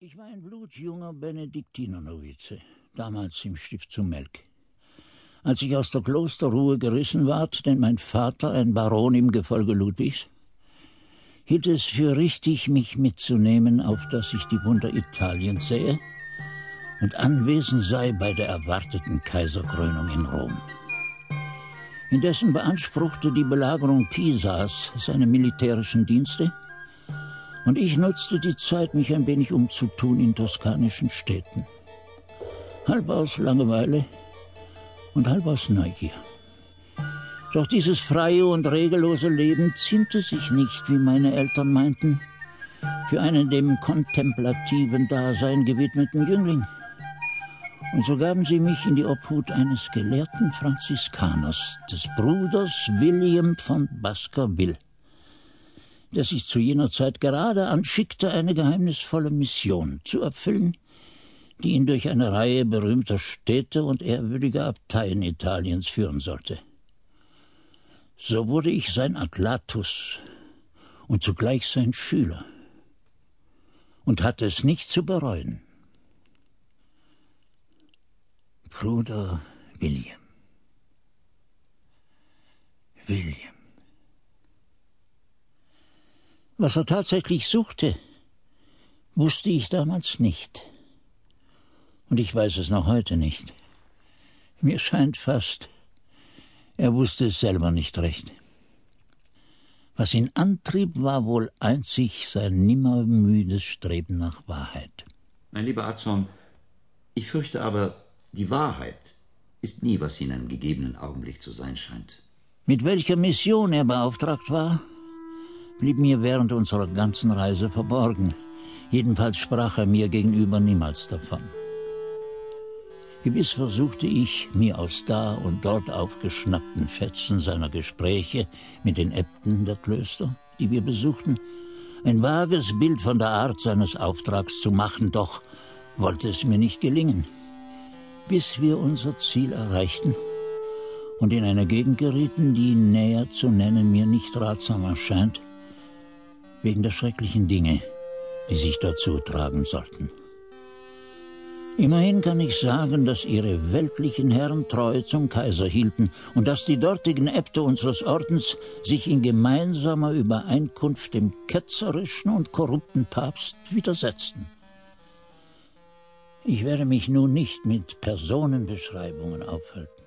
Ich war ein blutjunger Benediktinernovize, damals im Stift zu Melk. Als ich aus der Klosterruhe gerissen ward, denn mein Vater, ein Baron im Gefolge Ludwigs, hielt es für richtig, mich mitzunehmen, auf dass ich die Wunder Italiens sähe und anwesend sei bei der erwarteten Kaiserkrönung in Rom. Indessen beanspruchte die Belagerung Pisas seine militärischen Dienste, und ich nutzte die Zeit, mich ein wenig umzutun in toskanischen Städten. Halb aus Langeweile und halb aus Neugier. Doch dieses freie und regellose Leben ziemte sich nicht, wie meine Eltern meinten, für einen dem kontemplativen Dasein gewidmeten Jüngling. Und so gaben sie mich in die Obhut eines gelehrten Franziskaners, des Bruders William von Baskerville der sich zu jener Zeit gerade anschickte, eine geheimnisvolle Mission zu erfüllen, die ihn durch eine Reihe berühmter Städte und ehrwürdiger Abteien Italiens führen sollte. So wurde ich sein Atlatus und zugleich sein Schüler und hatte es nicht zu bereuen. Bruder William. William. Was er tatsächlich suchte, wusste ich damals nicht. Und ich weiß es noch heute nicht. Mir scheint fast, er wusste es selber nicht recht. Was ihn antrieb, war wohl einzig sein nimmermüdes Streben nach Wahrheit. Mein lieber Azon, ich fürchte aber, die Wahrheit ist nie, was sie in einem gegebenen Augenblick zu sein scheint. Mit welcher Mission er beauftragt war, blieb mir während unserer ganzen Reise verborgen. Jedenfalls sprach er mir gegenüber niemals davon. Gewiss versuchte ich, mir aus da und dort aufgeschnappten Fetzen seiner Gespräche mit den Äbten der Klöster, die wir besuchten, ein vages Bild von der Art seines Auftrags zu machen, doch wollte es mir nicht gelingen, bis wir unser Ziel erreichten und in eine Gegend gerieten, die näher zu nennen mir nicht ratsam erscheint, wegen der schrecklichen Dinge, die sich dort zutragen sollten. Immerhin kann ich sagen, dass ihre weltlichen Herren treu zum Kaiser hielten und dass die dortigen Äbte unseres Ordens sich in gemeinsamer Übereinkunft dem ketzerischen und korrupten Papst widersetzten. Ich werde mich nun nicht mit Personenbeschreibungen aufhalten.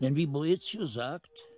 Denn wie Boethius sagt,